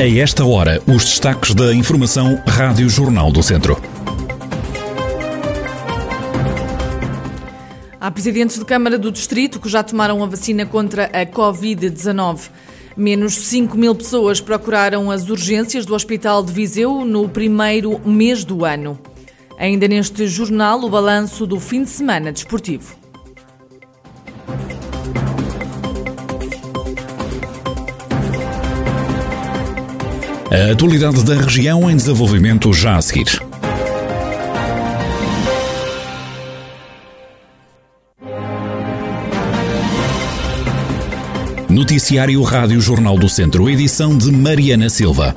A esta hora, os destaques da Informação Rádio Jornal do Centro. Há presidentes de Câmara do Distrito que já tomaram a vacina contra a Covid-19. Menos 5 mil pessoas procuraram as urgências do Hospital de Viseu no primeiro mês do ano. Ainda neste jornal, o balanço do fim de semana desportivo. A atualidade da região em desenvolvimento já a seguir. Noticiário Rádio Jornal do Centro, edição de Mariana Silva.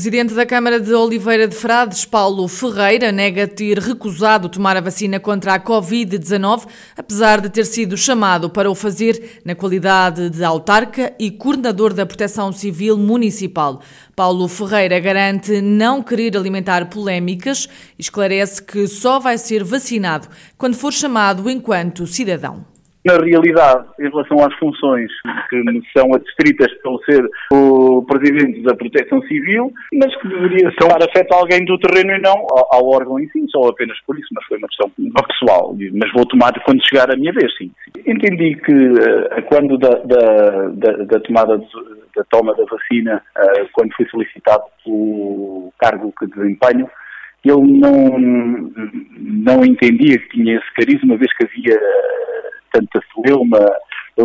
Presidente da Câmara de Oliveira de Frades, Paulo Ferreira, nega ter recusado tomar a vacina contra a Covid-19, apesar de ter sido chamado para o fazer na qualidade de autarca e coordenador da Proteção Civil Municipal. Paulo Ferreira garante não querer alimentar polémicas e esclarece que só vai ser vacinado quando for chamado enquanto cidadão na realidade, em relação às funções que me são adstritas pelo ser o Presidente da Proteção Civil, mas que deveria estar afeto a alguém do terreno e não ao, ao, órgão em si, só apenas por isso, mas foi uma questão pessoal. Mas vou tomar quando chegar a minha vez, sim. Entendi que uh, quando da, da, da, da tomada de, da toma da vacina, uh, quando fui solicitado o cargo que desempenho, ele não, não entendia que tinha esse carisma, uma vez que havia tanta celeuma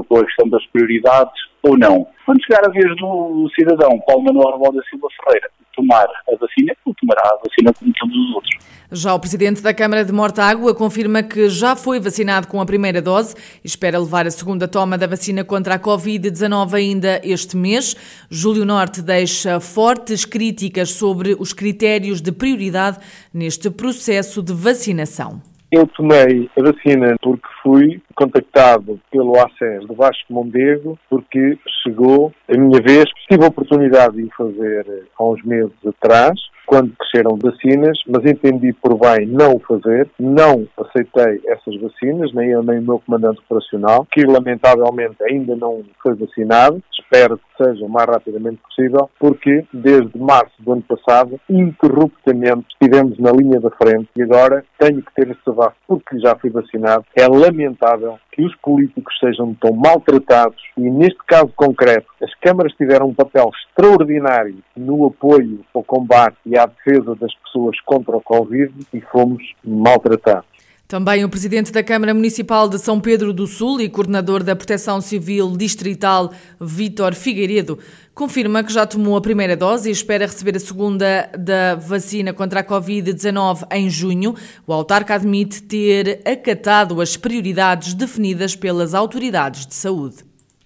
com a questão das prioridades ou não. Quando chegar a vez do cidadão Paulo Manuel Rebelo da Silva Ferreira tomar a vacina, ele tomará a vacina como todos os outros. Já o presidente da Câmara de Mortágua confirma que já foi vacinado com a primeira dose e espera levar a segunda toma da vacina contra a Covid-19 ainda este mês. Júlio Norte deixa fortes críticas sobre os critérios de prioridade neste processo de vacinação. Eu tomei a vacina porque fui contactado pelo ACES do Vasco Mondego porque chegou a minha vez. Tive a oportunidade de o fazer há uns meses atrás quando cresceram vacinas, mas entendi por bem não o fazer, não aceitei essas vacinas, nem eu nem o meu comandante operacional, que lamentavelmente ainda não foi vacinado, espero que seja o mais rapidamente possível, porque desde março do ano passado, interruptamente, estivemos na linha da frente e agora tenho que ter este desabafo porque já fui vacinado. É lamentável que os políticos sejam tão maltratados e, neste caso concreto, as câmaras tiveram um papel extraordinário no apoio ao combate e à defesa das pessoas contra o Covid e fomos maltratados. Também o presidente da Câmara Municipal de São Pedro do Sul e coordenador da Proteção Civil Distrital, Vítor Figueiredo, confirma que já tomou a primeira dose e espera receber a segunda da vacina contra a Covid-19 em junho. O autarca admite ter acatado as prioridades definidas pelas autoridades de saúde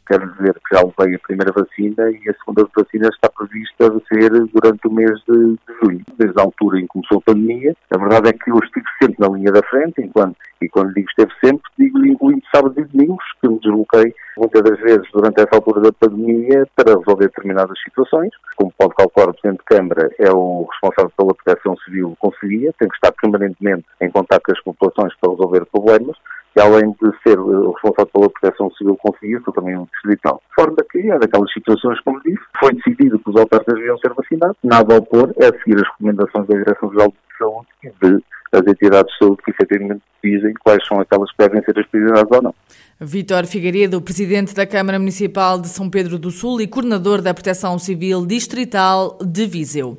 quer dizer que já levei a primeira vacina e a segunda vacina está prevista a ser durante o mês de, junho. Desde a altura em que começou a pandemia, a verdade é que eu estive sempre na linha da frente, enquanto, e quando digo esteve sempre, digo incluindo sábados e domingos, que me desloquei muitas das vezes durante essa altura da pandemia para resolver determinadas situações. Como pode calcular, o Presidente de Câmara é o responsável pela proteção civil Conselhia, tem que estar permanentemente em contato com as populações para resolver problemas além de ser o responsável pela proteção civil conseguir, sou também um distrital. De forma que, é daquelas situações, como disse, foi decidido que os autarcas deviam ser vacinados, nada a opor é seguir as recomendações da Direção-Geral de Saúde e de as entidades de saúde que efetivamente dizem quais são aquelas que devem ser as prioridades ou não. Vítor Figueiredo, presidente da Câmara Municipal de São Pedro do Sul e coordenador da Proteção Civil Distrital de Viseu.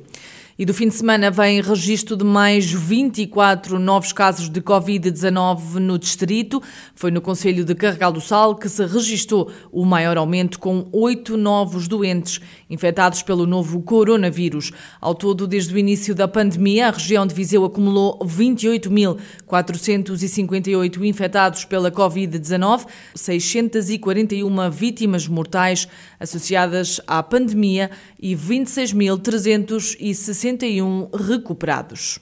E do fim de semana vem registro de mais 24 novos casos de Covid-19 no distrito. Foi no Conselho de Carregal do Sal que se registrou o maior aumento, com oito novos doentes infectados pelo novo coronavírus. Ao todo, desde o início da pandemia, a região de Viseu acumulou 28.458 infectados pela Covid-19, 641 vítimas mortais associadas à pandemia e 26.360 61 recuperados.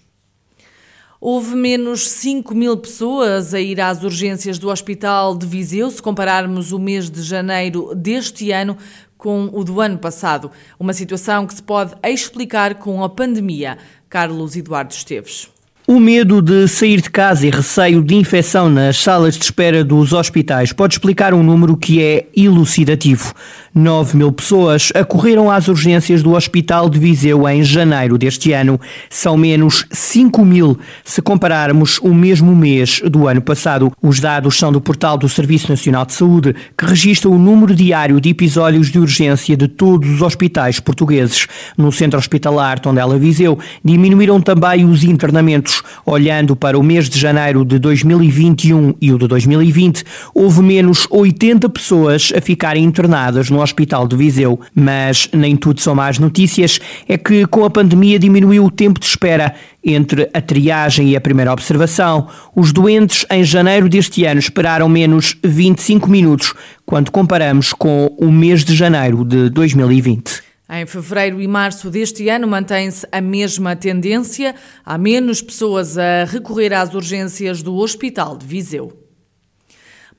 Houve menos 5 mil pessoas a ir às urgências do Hospital de Viseu, se compararmos o mês de janeiro deste ano com o do ano passado. Uma situação que se pode explicar com a pandemia. Carlos Eduardo Esteves. O medo de sair de casa e receio de infecção nas salas de espera dos hospitais pode explicar um número que é elucidativo. 9 mil pessoas acorreram às urgências do Hospital de Viseu em janeiro deste ano. São menos 5 mil se compararmos o mesmo mês do ano passado. Os dados são do portal do Serviço Nacional de Saúde, que registra o número diário de episódios de urgência de todos os hospitais portugueses. No centro hospitalar Tondela Viseu, diminuíram também os internamentos. Olhando para o mês de janeiro de 2021 e o de 2020, houve menos 80 pessoas a ficarem internadas no Hospital de Viseu. Mas nem tudo são más notícias, é que com a pandemia diminuiu o tempo de espera entre a triagem e a primeira observação. Os doentes em janeiro deste ano esperaram menos 25 minutos, quando comparamos com o mês de janeiro de 2020. Em fevereiro e março deste ano mantém-se a mesma tendência. Há menos pessoas a recorrer às urgências do Hospital de Viseu.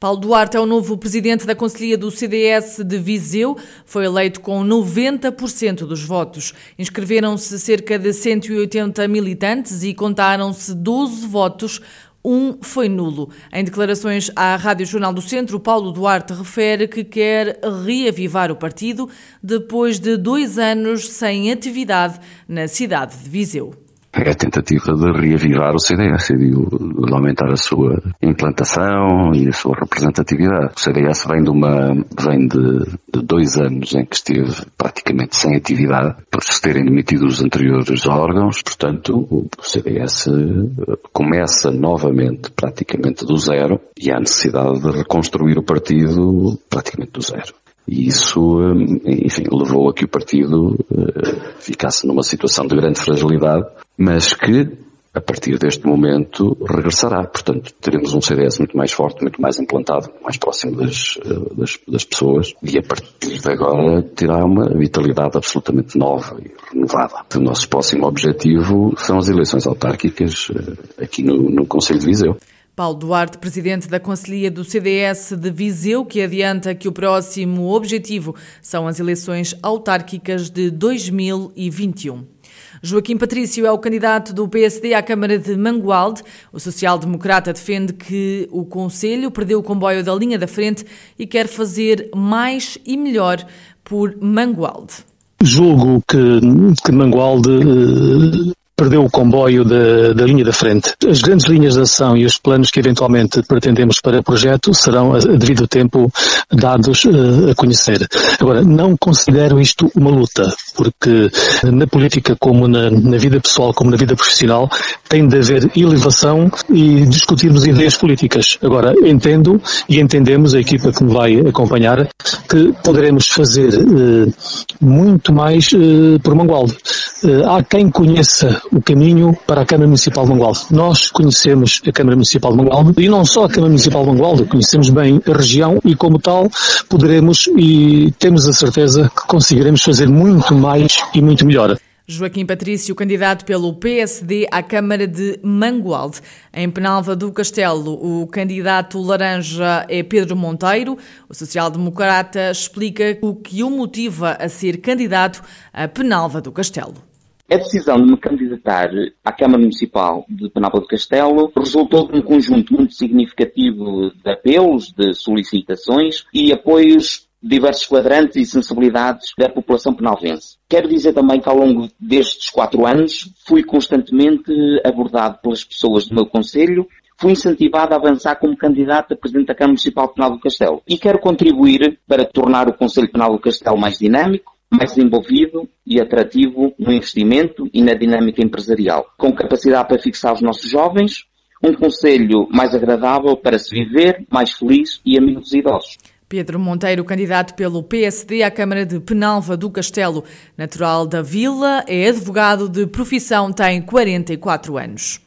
Paulo Duarte é o novo presidente da Conselhia do CDS de Viseu. Foi eleito com 90% dos votos. Inscreveram-se cerca de 180 militantes e contaram-se 12 votos. Um foi nulo. Em declarações à Rádio Jornal do Centro, Paulo Duarte refere que quer reavivar o partido depois de dois anos sem atividade na cidade de Viseu é a tentativa de reavivar o CDS e de, de, aumentar a sua implantação e a sua representatividade. O CDS vem de uma, vem de, de dois anos em que esteve praticamente sem atividade por se terem demitido os anteriores órgãos, portanto o CDS começa novamente praticamente do zero e há necessidade de reconstruir o partido praticamente do zero. E isso, enfim, levou a que o partido eh, ficasse numa situação de grande fragilidade, mas que, a partir deste momento, regressará. Portanto, teremos um CDS muito mais forte, muito mais implantado, mais próximo das, eh, das, das pessoas, e a partir de agora terá uma vitalidade absolutamente nova e renovada. O nosso próximo objetivo são as eleições autárquicas eh, aqui no, no Conselho de Viseu. Paulo Duarte, presidente da Conselhia do CDS de Viseu, que adianta que o próximo objetivo são as eleições autárquicas de 2021. Joaquim Patrício é o candidato do PSD à Câmara de Mangualde. O social-democrata defende que o Conselho perdeu o comboio da linha da frente e quer fazer mais e melhor por Mangualde. Julgo que, que Mangualde eh, perdeu o comboio da, da, linha da frente. As grandes linhas de ação e os planos que eventualmente pretendemos para o projeto serão a, devido tempo dados uh, a conhecer. Agora, não considero isto uma luta, porque na política como na, na, vida pessoal, como na vida profissional, tem de haver elevação e discutirmos ideias políticas. Agora, entendo e entendemos, a equipa que me vai acompanhar, que poderemos fazer uh, muito mais uh, por Mangualde. há quem conheça o caminho para a Câmara Municipal de Mangualde. Nós conhecemos a Câmara Municipal de Mangualde e não só a Câmara Municipal de Mangualde, conhecemos bem a região e como tal poderemos e temos a certeza que conseguiremos fazer muito mais e muito melhor. Joaquim Patrício, candidato pelo PSD à Câmara de Mangualde. Em Penalva do Castelo, o candidato laranja é Pedro Monteiro. O social-democrata explica o que o motiva a ser candidato a Penalva do Castelo. A decisão de me candidatar à Câmara Municipal de Penalva do Castelo resultou de um conjunto muito significativo de apelos, de solicitações e apoios diversos quadrantes e sensibilidades da população penalvense. Quero dizer também que ao longo destes quatro anos fui constantemente abordado pelas pessoas do meu Conselho fui incentivado a avançar como candidato a Presidente da Câmara Municipal Penal do Castelo e quero contribuir para tornar o Conselho Penal do Castelo mais dinâmico, mais desenvolvido e atrativo no investimento e na dinâmica empresarial, com capacidade para fixar os nossos jovens, um conselho mais agradável para se viver, mais feliz e amigo dos idosos. Pedro Monteiro, candidato pelo PSD à Câmara de Penalva do Castelo, natural da Vila, é advogado de profissão, tem 44 anos.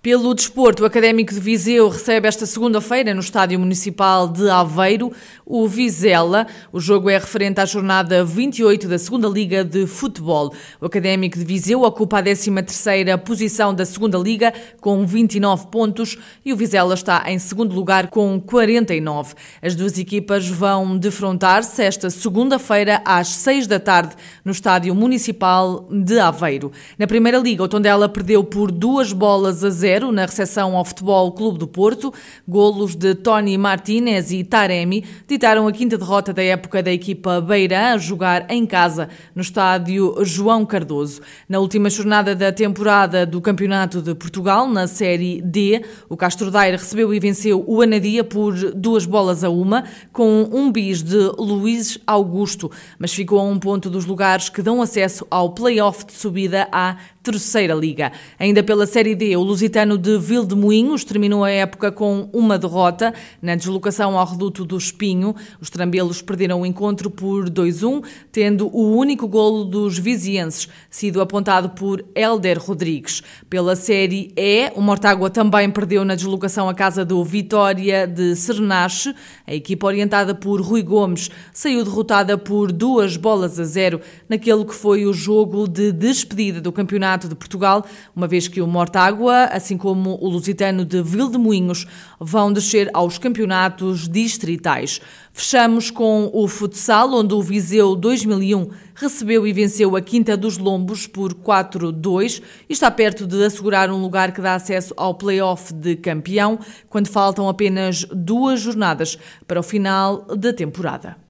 Pelo desporto, o Académico de Viseu recebe esta segunda-feira no Estádio Municipal de Aveiro o Vizela. O jogo é referente à jornada 28 da Segunda Liga de Futebol. O Académico de Viseu ocupa a 13ª posição da Segunda Liga com 29 pontos e o Vizela está em segundo lugar com 49. As duas equipas vão defrontar-se esta segunda-feira às 6 da tarde no Estádio Municipal de Aveiro. Na Primeira Liga, o Tondela perdeu por duas bolas a zero 0 na recepção ao Futebol Clube do Porto. Golos de Tony Martinez e Taremi ditaram a quinta derrota da época da equipa Beira a jogar em casa no estádio João Cardoso. Na última jornada da temporada do Campeonato de Portugal, na Série D, o Castro Daire recebeu e venceu o Anadia por duas bolas a uma, com um bis de Luís Augusto, mas ficou a um ponto dos lugares que dão acesso ao play-off de subida à Terceira Liga. Ainda pela Série D, o Lusitano de Vildemoinhos terminou a época com uma derrota na deslocação ao reduto do Espinho. Os trambelos perderam o encontro por 2-1, tendo o único golo dos vizienses sido apontado por Helder Rodrigues. Pela Série E, o Mortágua também perdeu na deslocação à casa do Vitória de Sernache. A equipa orientada por Rui Gomes saiu derrotada por duas bolas a zero naquele que foi o jogo de despedida do campeonato Campeonato de Portugal, uma vez que o Mortágua, assim como o Lusitano de Vildemoinhos, vão descer aos campeonatos distritais. Fechamos com o futsal, onde o Viseu 2001 recebeu e venceu a Quinta dos Lombos por 4-2 e está perto de assegurar um lugar que dá acesso ao play-off de campeão, quando faltam apenas duas jornadas para o final da temporada.